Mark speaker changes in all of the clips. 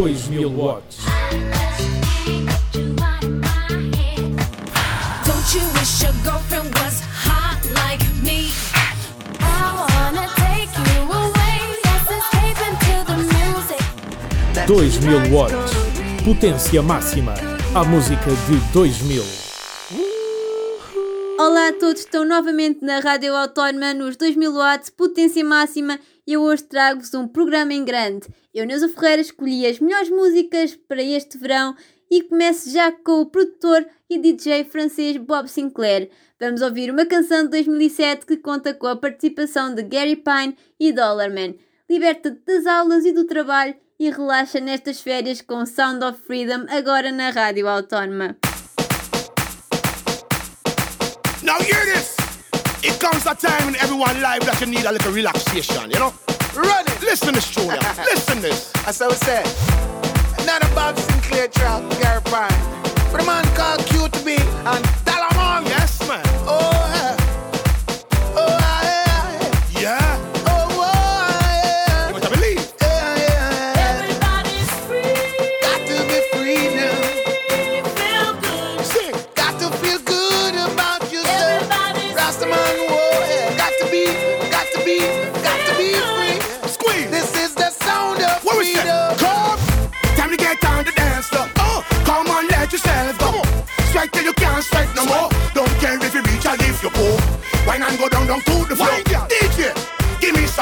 Speaker 1: 2000 watts.
Speaker 2: Don't you wish your girlfriend was hot like me?
Speaker 3: I wanna take you away. Let's escape into the music.
Speaker 1: 2000 watts. Potência máxima. A música de 2000.
Speaker 4: Olá a todos, estão novamente na Rádio Autónoma nos 2000 watts, potência máxima eu hoje trago-vos um programa em grande. Eu, Neuza Ferreira, escolhi as melhores músicas para este verão e começo já com o produtor e DJ francês Bob Sinclair. Vamos ouvir uma canção de 2007 que conta com a participação de Gary Pine e Dollarman. Liberta-te das aulas e do trabalho e relaxa nestas férias com Sound of Freedom agora na Rádio Autónoma.
Speaker 5: Comes a time in everyone's life that you need a little relaxation, you know?
Speaker 6: Run it.
Speaker 5: Listen this, Julia. Listen this.
Speaker 6: That's how it said. Not a Bob Sinclar track, Gary Pine. But a man called QTB and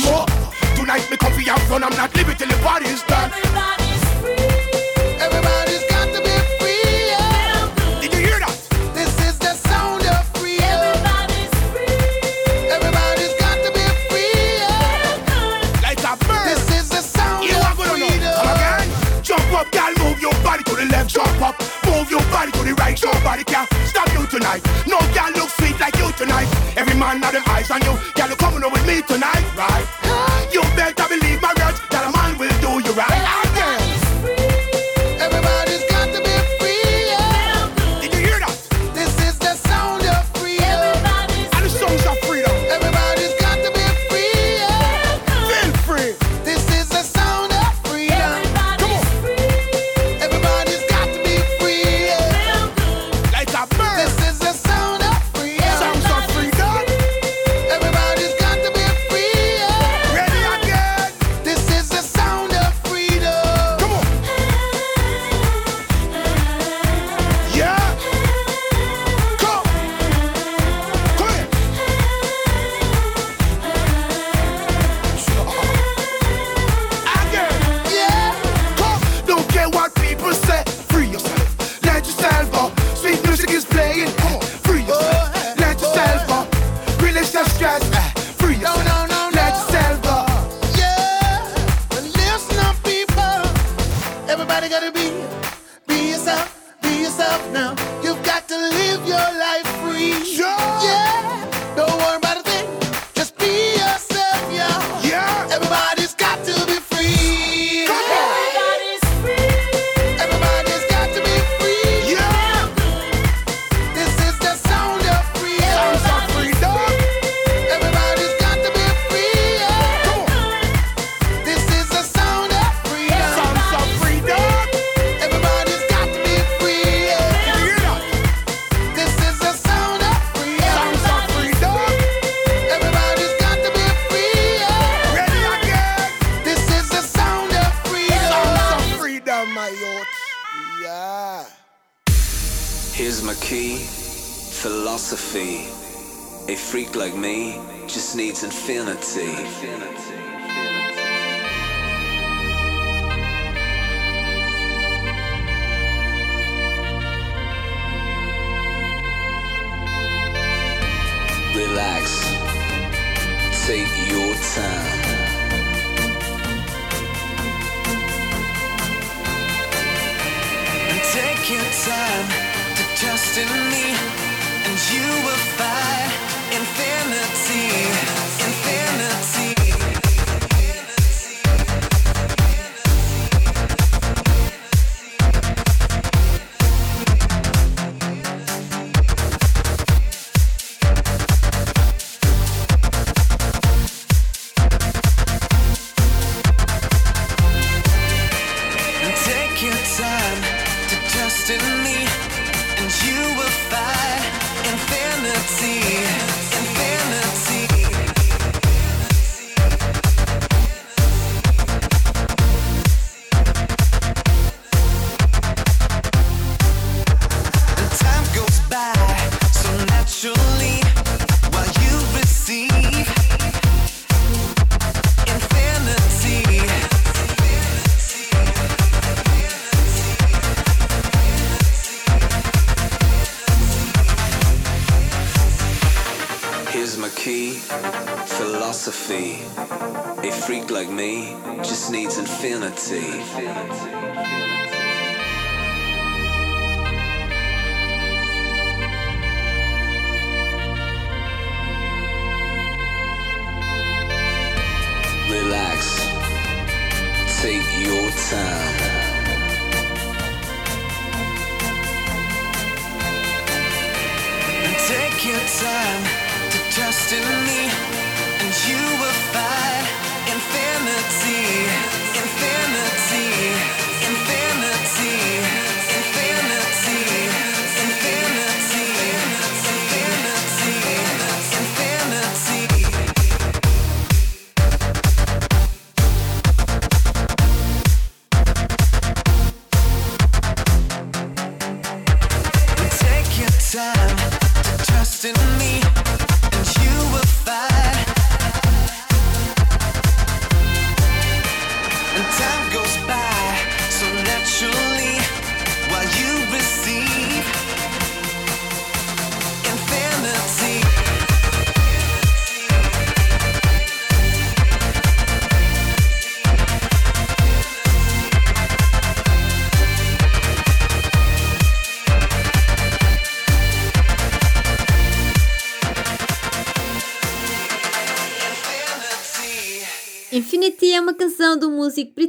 Speaker 5: some more. Tonight me come for your fun. I'm not leaving till the party's done.
Speaker 2: Everybody's free.
Speaker 6: Everybody's got to be free. yeah.
Speaker 5: Did you hear that?
Speaker 6: This is the sound of freedom.
Speaker 2: Everybody's free.
Speaker 6: Everybody's got to be free. yeah.
Speaker 2: Feel.
Speaker 5: Like a bird.
Speaker 6: This is the sound
Speaker 5: You
Speaker 6: of
Speaker 5: are gonna know. Come again. Jump up, girl, move your body to the left. Jump up, move your body to the right. Nobody can stop you tonight. No girl look sweet like you tonight. Every man have them eyes on you. Girl, you coming up with me tonight, right?
Speaker 6: Gotta be, be
Speaker 7: Here's my key philosophy. A freak like me just needs infinity. Relax. Take your time.
Speaker 8: Take your time trust and you will find infinity.
Speaker 7: Relax. Take your time.
Speaker 8: Take your time to trust in me, and you will find infinity, in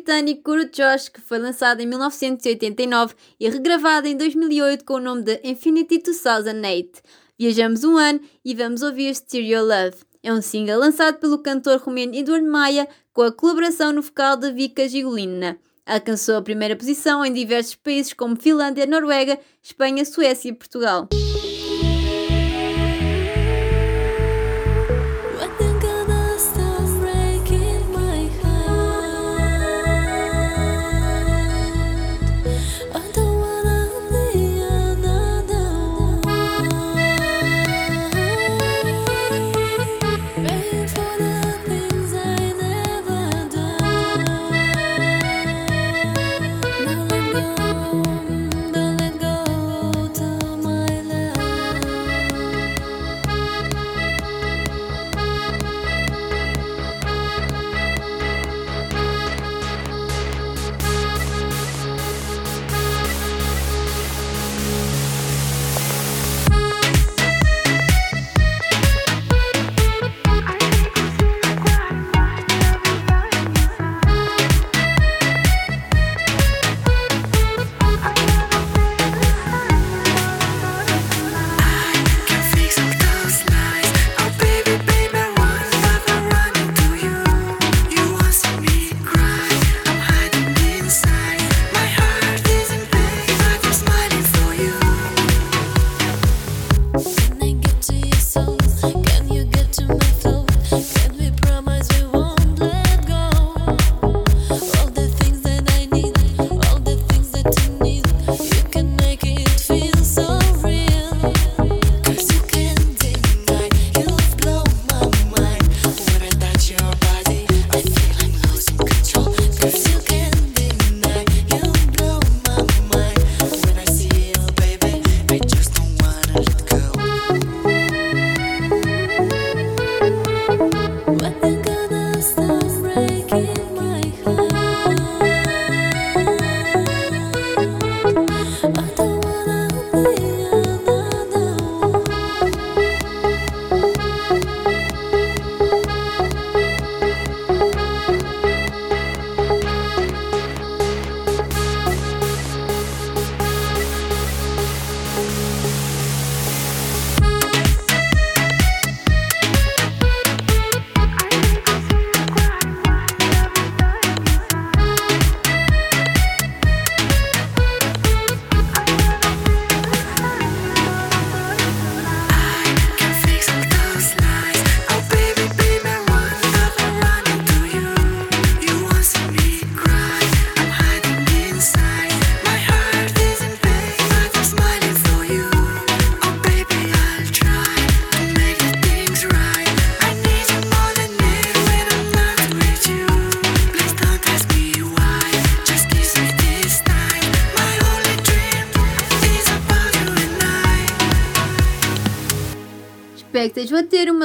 Speaker 4: britânico Guru Josh que foi lançada em 1989 e regravada em 2008 com o nome de Infinity 2008. Viajamos um ano e vamos ouvir Stereo Love. É um single lançado pelo cantor romeno Eduardo Maia com a colaboração no vocal de Vika Gigolina. Alcançou a primeira posição em diversos países como Finlândia, Noruega, Espanha, Suécia e Portugal.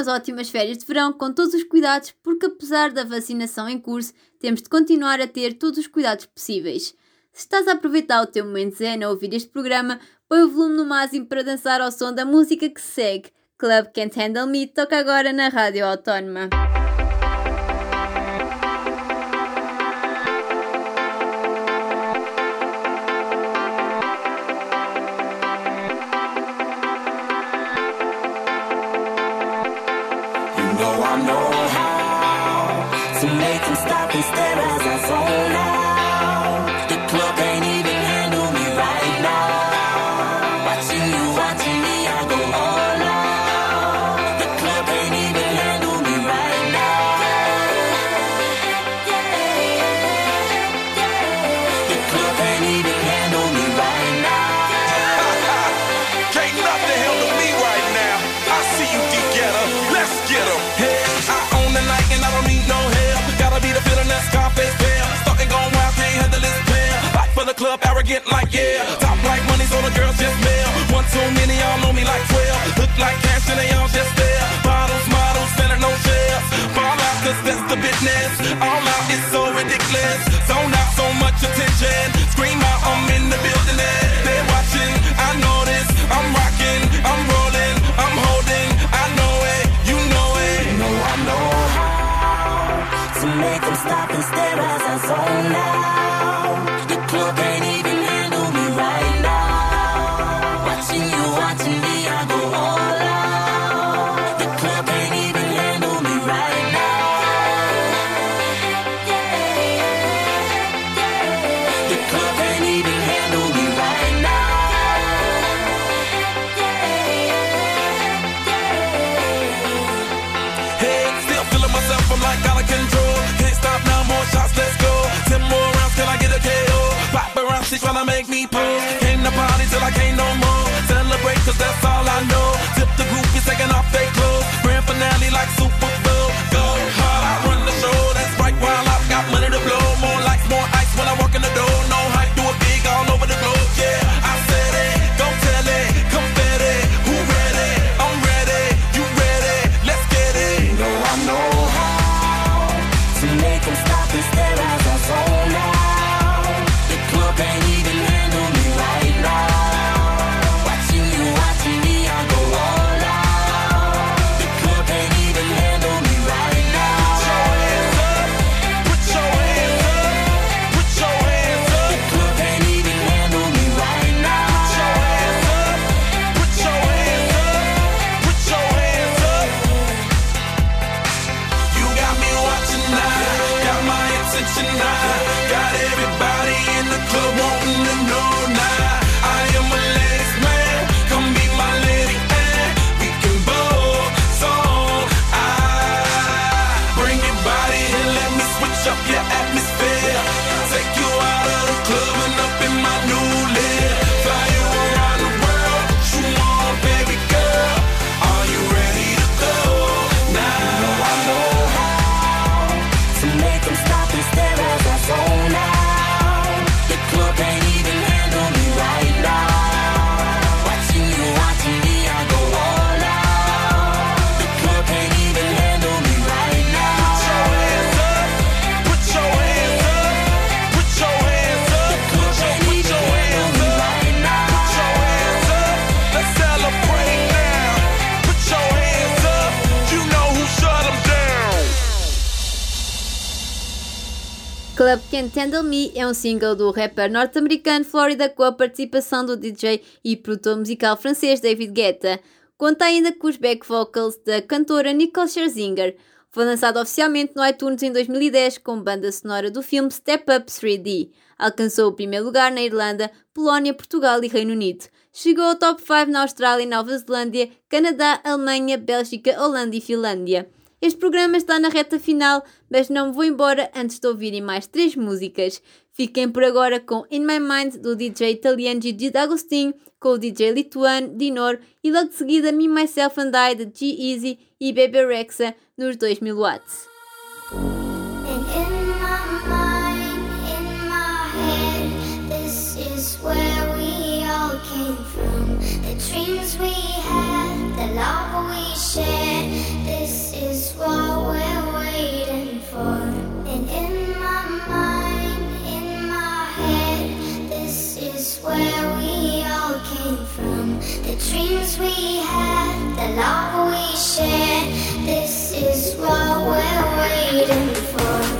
Speaker 4: Umas ótimas férias de verão com todos os cuidados, porque apesar da vacinação em curso, temos de continuar a ter todos os cuidados possíveis. Se estás a aproveitar o teu momento zen a ouvir este programa, põe o volume no máximo para dançar ao som da música que se segue. Club Can't Handle Me toca agora na Rádio Autónoma.
Speaker 9: Let's get 'em. Hey, I own the night and I don't need no help. Gotta be the feeling that Scarface feel. Starting going wild, can't handle this pair. Back for the club, arrogant like yeah. Top like money, so the girls just mail. One too many, y'all know me like 12. Look like cash and they all just there. Bottles, models, selling no shares. Fall out, cause that's the business. All out is so ridiculous. Zone out, so much attention. Scream out, I'm in the building. and
Speaker 8: me
Speaker 9: pose. Came to party till I can't no more. Celebrate, cause that's all I know.
Speaker 8: Can't Handle Me
Speaker 4: é um single do rapper norte-americano Florida com a participação do DJ e produtor musical francês David Guetta. Conta ainda com os back vocals da cantora Nicole Scherzinger. Foi lançado oficialmente no iTunes em 2010 com banda sonora do filme Step Up 3D. Alcançou o primeiro lugar na Irlanda, Polónia, Portugal e Reino Unido. Chegou ao top 5 na Austrália e Nova Zelândia, Canadá, Alemanha, Bélgica, Holanda e Finlândia. Este programa está na reta final, mas não me vou embora antes de ouvirem mais três músicas. Fiquem por agora com In My Mind do DJ italiano Gigi D'Agostinho, com o DJ lituano Dinor e logo de seguida Me, Myself and I de G-Eazy e Bebe Rexha nos 2000 watts.
Speaker 3: the dreams we had, the love we shared. This is what we're waiting for.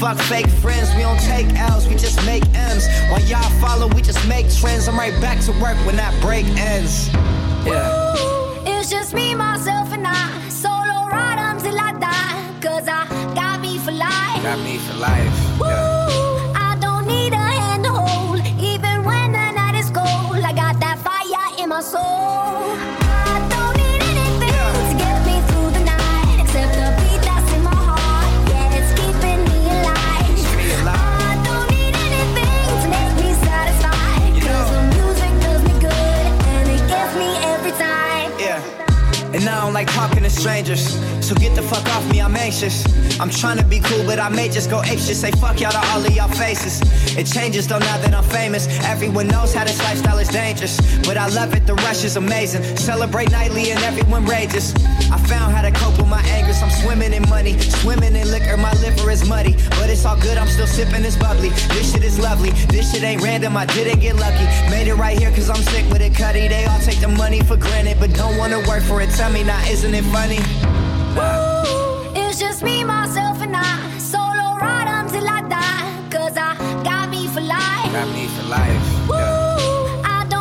Speaker 10: Fuck fake friends, we don't take L's, we just make M's. While y'all follow, we just make trends. I'm right back to work when that break ends. Yeah.
Speaker 8: It's just me, myself, and I. Solo ride until I die. Cause I got me for life.
Speaker 10: Got me for life. Yeah.
Speaker 8: Woo, I don't
Speaker 10: like talking to strangers. So get the fuck off me, I'm anxious. I'm trying to be cool, but I may just go ape shit. Say fuck y'all to all of y'all faces. It changes though now that I'm famous. Everyone knows how this lifestyle is dangerous. But I love it, the rush is amazing. Celebrate nightly and everyone rages. I found how to swimming in money, swimming in liquor. My liver is muddy. But it's all good, I'm still sipping this bubbly. This shit is lovely. This shit ain't random, I didn't get lucky. Made it right here cause I'm sick with it, cutty. They all take the money for granted, but don't wanna work for it. Tell me now, isn't it funny?
Speaker 8: It's just me, myself, and I. Solo ride until I die. Cause I got me for life.
Speaker 10: Got me for life.
Speaker 8: Woo, I don't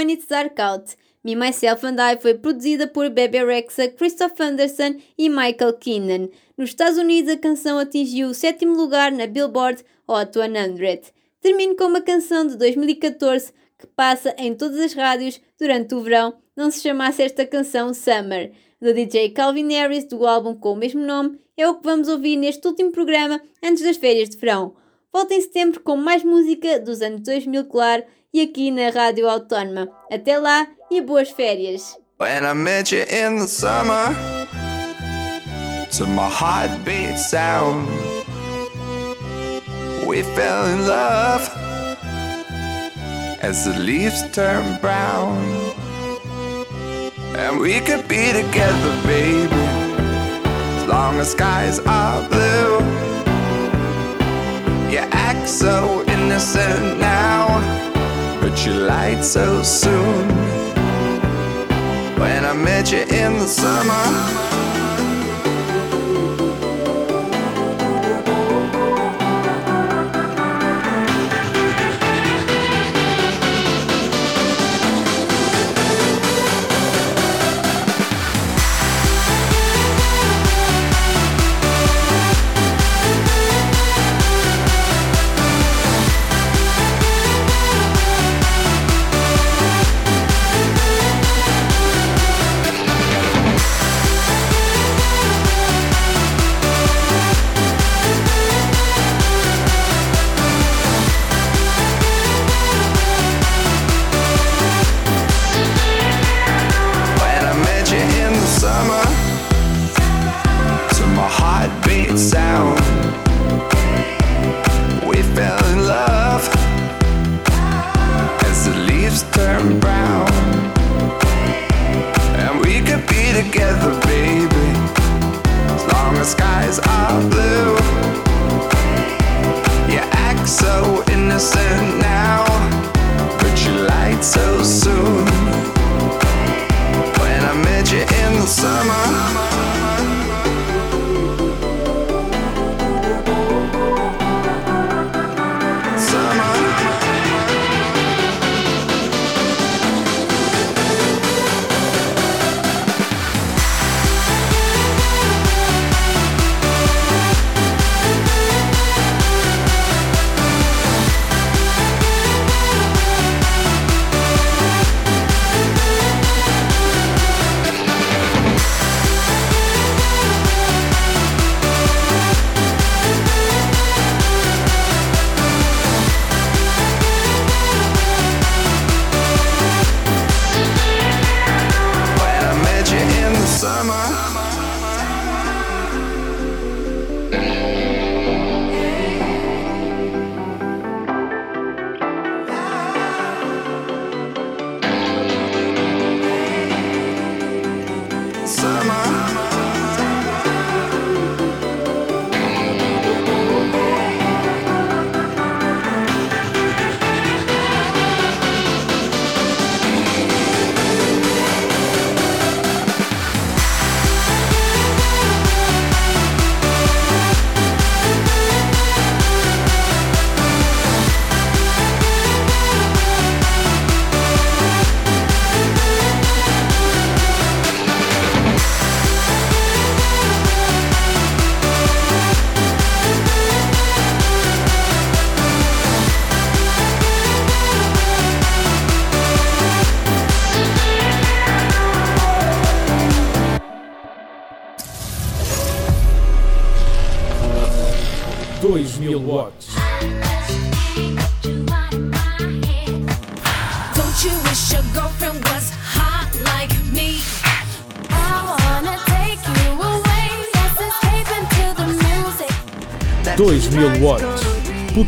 Speaker 8: When It's
Speaker 4: Dark Out. Me, Myself and I foi produzida por Bebe Rexha, Christoph Anderson e Michael Keenan. Nos Estados Unidos, a canção atingiu o sétimo lugar na Billboard Hot 100. Termino com uma canção de 2014 que passa em todas as rádios durante o verão, não se chamasse esta canção Summer, do DJ Calvin Harris do álbum com o mesmo nome, é o que vamos ouvir neste último programa antes das férias de verão. Volto em setembro com mais música dos anos 2000, claro, e aqui na Rádio Autónoma. Até lá e boas férias!
Speaker 11: When I met you in the summer, to my heartbeat sound, we fell in love as the leaves turn brown. And we could be together, baby, as long as skies are blue. You act so innocent now, you lied so soon when I met you in the summer.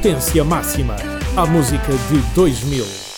Speaker 1: Potência máxima. A música de 2000.